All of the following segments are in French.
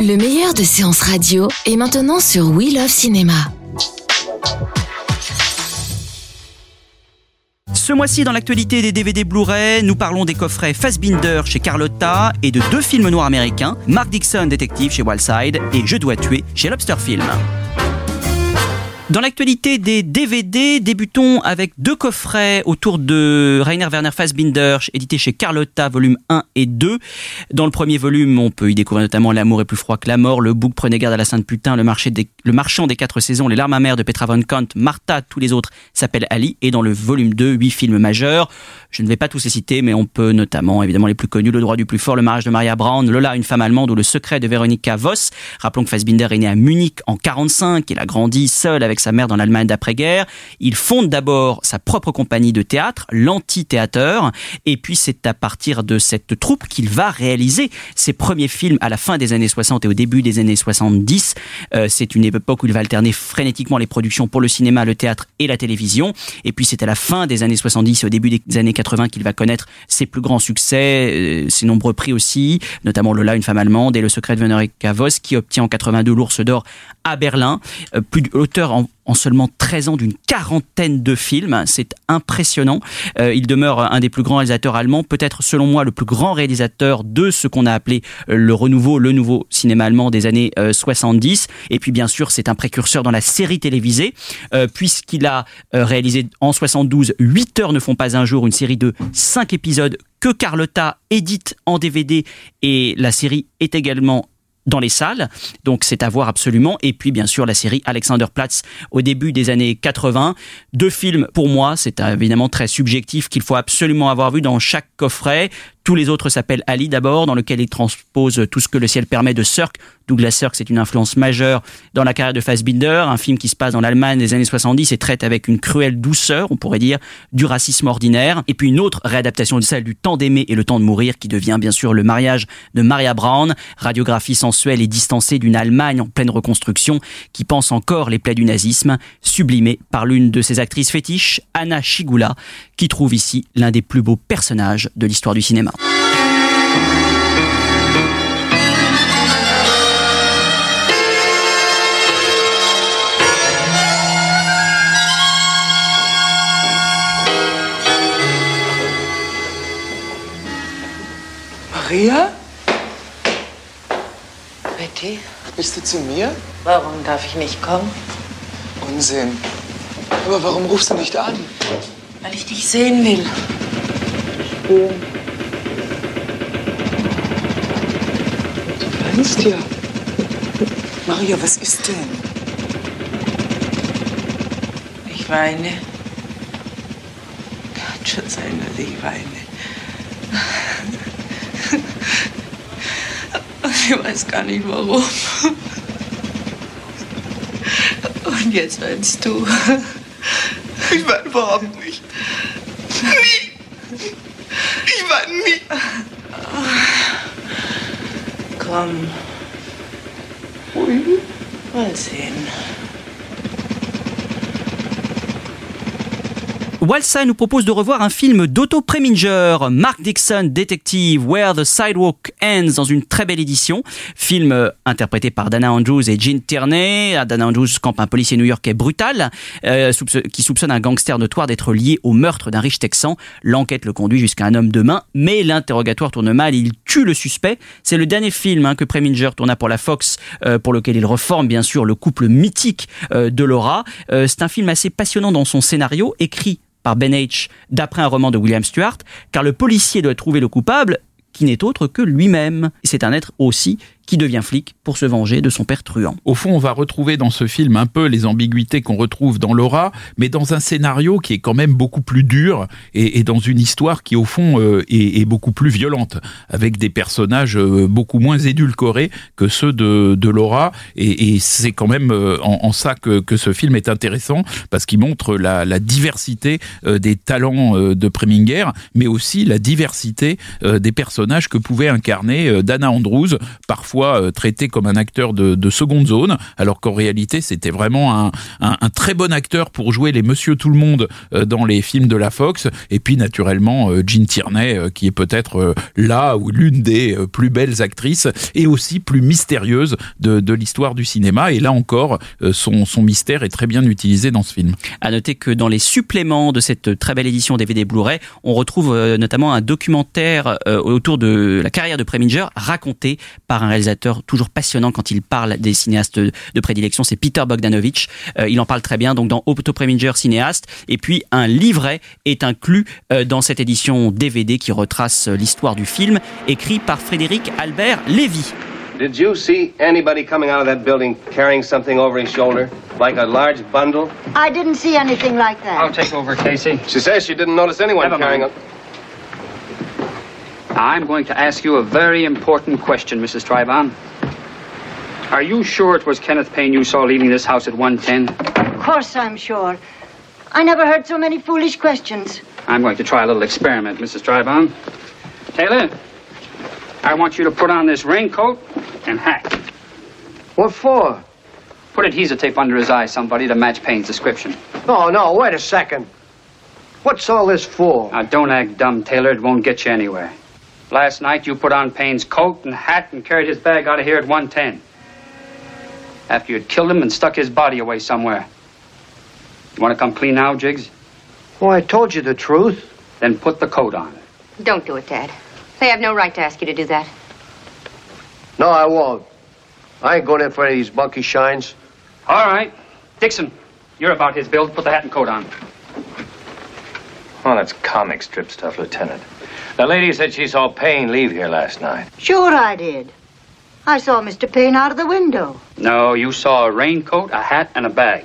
Le meilleur de séances radio est maintenant sur We Love Cinéma. Ce mois-ci, dans l'actualité des DVD Blu-ray, nous parlons des coffrets Fassbinder chez Carlotta et de deux films noirs américains, Mark Dixon, détective chez Wildside et Je dois tuer chez Lobster Film. Dans l'actualité des DVD, débutons avec deux coffrets autour de Rainer Werner Fassbinder, édité chez Carlotta, volume 1 et 2. Dans le premier volume, on peut y découvrir notamment L'amour est plus froid que la mort, le bouc Prenez garde à la sainte putain, le, marchand des quatre saisons, Les larmes amères de Petra von Kant, Martha, tous les autres s'appellent Ali. Et dans le volume 2, huit films majeurs. Je ne vais pas tous les citer, mais on peut notamment, évidemment, les plus connus, Le droit du plus fort, Le mariage de Maria Braun, Lola, une femme allemande ou Le secret de Veronika Voss. Rappelons que Fassbinder est né à Munich en 45, il a grandi seul avec sa mère dans l'Allemagne d'après-guerre. Il fonde d'abord sa propre compagnie de théâtre, l'Anti-Théâteur, et puis c'est à partir de cette troupe qu'il va réaliser ses premiers films à la fin des années 60 et au début des années 70. Euh, c'est une époque où il va alterner frénétiquement les productions pour le cinéma, le théâtre et la télévision. Et puis c'est à la fin des années 70 et au début des années 80 qu'il va connaître ses plus grands succès, euh, ses nombreux prix aussi, notamment Lola, une femme allemande, et Le secret de Veronica Voss, qui obtient en 82 l'Ours d'Or à Berlin. Euh, plus d'auteurs en en seulement 13 ans d'une quarantaine de films. C'est impressionnant. Euh, il demeure un des plus grands réalisateurs allemands, peut-être selon moi le plus grand réalisateur de ce qu'on a appelé euh, le renouveau, le nouveau cinéma allemand des années 70. Euh, Et puis bien sûr, c'est un précurseur dans la série télévisée, puisqu'il a réalisé en 72 8 heures ne font pas un jour, une série de 5 épisodes que Carlotta édite en DVD et la série est également dans les salles. Donc c'est à voir absolument. Et puis bien sûr la série Alexanderplatz au début des années 80. Deux films pour moi, c'est évidemment très subjectif qu'il faut absolument avoir vu dans chaque coffret. Tous les autres s'appellent Ali d'abord, dans lequel il transpose tout ce que le ciel permet de Sirk. Douglas Sirk, c'est une influence majeure dans la carrière de Fassbinder, un film qui se passe dans l'Allemagne des années 70 et traite avec une cruelle douceur, on pourrait dire, du racisme ordinaire. Et puis une autre réadaptation de celle du temps d'aimer et le temps de mourir, qui devient bien sûr le mariage de Maria Braun, radiographie sensuelle et distancée d'une Allemagne en pleine reconstruction, qui pense encore les plaies du nazisme, sublimée par l'une de ses actrices fétiches, Anna Shigula, qui trouve ici l'un des plus beaux personnages de l'histoire du cinéma. Maria? Betty, Bist du zu mir? warum darf ich nicht kommen? Unsinn. Aber warum rufst du nicht an? Weil ich dich sehen will. Du weinst ja. Maria, was ist denn? Ich weine. Kann schon sein, dass ich weine. Ich weiß gar nicht warum. Und jetzt weinst du. Ich weine überhaupt nicht. Nie. Ich weine nie. Komm. Mal sehen. Walsa nous propose de revoir un film d'Otto Preminger, Mark Dixon, Detective, Where the Sidewalk Ends, dans une très belle édition. Film euh, interprété par Dana Andrews et Gene Tierney. Dana Andrews campe un policier new-yorkais brutal euh, qui soupçonne un gangster notoire d'être lié au meurtre d'un riche texan. L'enquête le conduit jusqu'à un homme de main, mais l'interrogatoire tourne mal. Il tue le suspect. C'est le dernier film hein, que Preminger tourna pour la Fox, euh, pour lequel il reforme bien sûr le couple mythique de Laura. C'est un film assez passionnant dans son scénario, écrit par Ben H. d'après un roman de William Stewart, car le policier doit trouver le coupable qui n'est autre que lui-même. C'est un être aussi qui devient flic pour se venger de son père truand. Au fond, on va retrouver dans ce film un peu les ambiguïtés qu'on retrouve dans Laura, mais dans un scénario qui est quand même beaucoup plus dur et, dans une histoire qui, au fond, euh, est, beaucoup plus violente, avec des personnages euh, beaucoup moins édulcorés que ceux de, de Laura. Et, c'est quand même euh, en, ça que, que ce film est intéressant, parce qu'il montre la, diversité des talents de Preminger, mais aussi la diversité des personnages que pouvait incarner Dana Andrews, parfois traité comme un acteur de, de seconde zone, alors qu'en réalité c'était vraiment un, très bon acteur pour jouer les Monsieur Tout le Monde dans les films de la Fox, et puis naturellement Jean Tierney, qui est peut-être là ou l'une des plus belles actrices, et aussi plus mystérieuse de, l'histoire du cinéma, et là encore son, son mystère est très bien utilisé dans ce film. À noter que dans les suppléments de cette très belle édition DVD Blu-ray, on retrouve euh, notamment un documentaire euh, autour de la carrière de Preminger raconté par un réalisateur toujours passionnant quand il parle des cinéastes de prédilection, c'est Peter Bogdanovich. Euh, il en parle très bien donc dans Otto Preminger cinéaste et puis un livret est inclus dans cette édition DVD qui retrace l'histoire du film écrit par Frédéric Albert Lévy. Did you see anybody coming out of that building carrying something over his shoulder? Like a large bundle? I didn't see anything like that. I'll take over, Casey. She says she didn't notice anyone Never carrying mind. I'm going to ask you a very important question, Mrs. Tribon. Are you sure it was Kenneth Payne you saw leaving this house at 110? Of course I'm sure. I never heard so many foolish questions. I'm going to try a little experiment, Mrs. Tribon. Taylor, I want you to put on this raincoat and hat. What for? Put adhesive tape under his eye, somebody, to match Payne's description. No, no, wait a second. What's all this for? Now, don't act dumb, Taylor. It won't get you anywhere. Last night, you put on Payne's coat and hat and carried his bag out of here at 110. After you'd killed him and stuck his body away somewhere. You want to come clean now, Jiggs? Well, I told you the truth. Then put the coat on. Don't do it, Dad. They have no right to ask you to do that. No, I won't. I ain't going in for any of these monkey shines. All right. Dixon, you're about his build. Put the hat and coat on. Oh, that's comic strip stuff, Lieutenant. The lady said she saw Payne leave here last night. Sure I did. I saw Mr. Payne out of the window. No, you saw a raincoat, a hat, and a bag.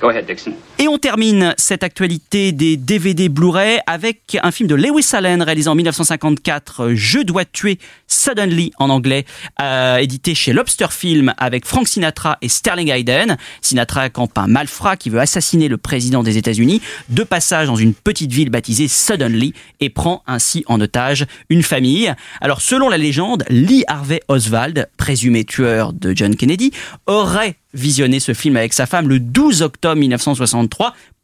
Go ahead, Dixon. Et on termine cette actualité des DVD Blu-ray avec un film de Lewis Allen réalisé en 1954, Je dois tuer Suddenly en anglais, euh, édité chez Lobster Film avec Frank Sinatra et Sterling Hayden. Sinatra campe un malfrat qui veut assassiner le président des États-Unis de passage dans une petite ville baptisée Suddenly et prend ainsi en otage une famille. Alors selon la légende, Lee Harvey Oswald, présumé tueur de John Kennedy, aurait visionné ce film avec sa femme le 12 octobre 1963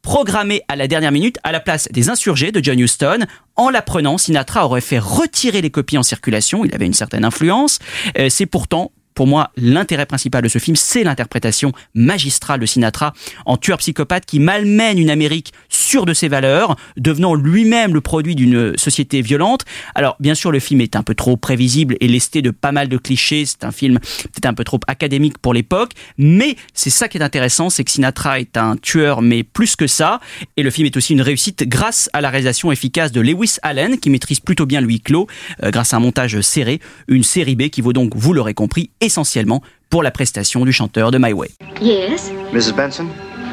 programmé à la dernière minute à la place des insurgés de John Huston. En l'apprenant, Sinatra aurait fait retirer les copies en circulation, il avait une certaine influence. Euh, C'est pourtant pour moi, l'intérêt principal de ce film, c'est l'interprétation magistrale de Sinatra en tueur psychopathe qui malmène une Amérique sûre de ses valeurs, devenant lui-même le produit d'une société violente. Alors, bien sûr, le film est un peu trop prévisible et lesté de pas mal de clichés. C'est un film peut-être un peu trop académique pour l'époque, mais c'est ça qui est intéressant, c'est que Sinatra est un tueur, mais plus que ça. Et le film est aussi une réussite grâce à la réalisation efficace de Lewis Allen, qui maîtrise plutôt bien le clos, euh, grâce à un montage serré, une série B qui vaut donc, vous l'aurez compris, essentiellement pour la prestation du chanteur de My Way. Yes, Mrs. Benson?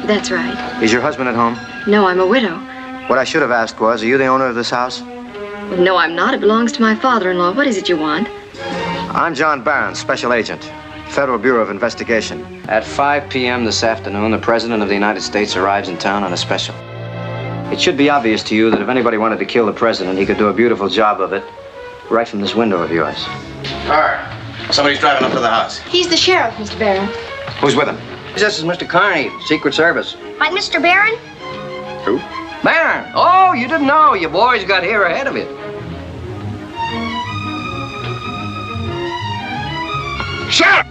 that's right. Is your husband at home? No, I'm a widow. What I should have asked was, are you the owner of this house? No, I'm not. It belongs to my father-in-law. What is it you want? I'm John Barron, Special Agent, Federal Bureau of Investigation. At 5 p.m. this afternoon, the President of the United States arrives in town on a special. It should be obvious to you that if anybody wanted to kill the President, he could do a beautiful job of it right from this window of yours. Car. Somebody's driving up to the house. He's the sheriff, Mr. Barron. Who's with him? This is Mr. Carney, Secret Service. Like Mr. Barron? Who? Barron! Oh, you didn't know. You boys got here ahead of it. Shut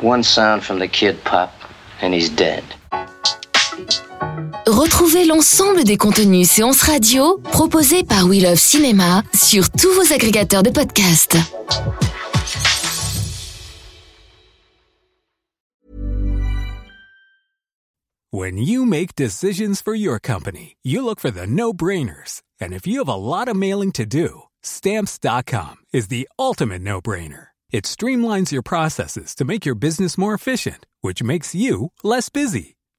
One sound from the kid pop, and he's dead. Retrouvez l'ensemble des contenus séances radio proposés par We Love Cinéma sur tous vos agrégateurs de podcasts. When you make decisions for your company, you look for the no brainers. And if you have a lot of mailing to do, stamps.com is the ultimate no-brainer. It streamlines your processes to make your business more efficient, which makes you less busy.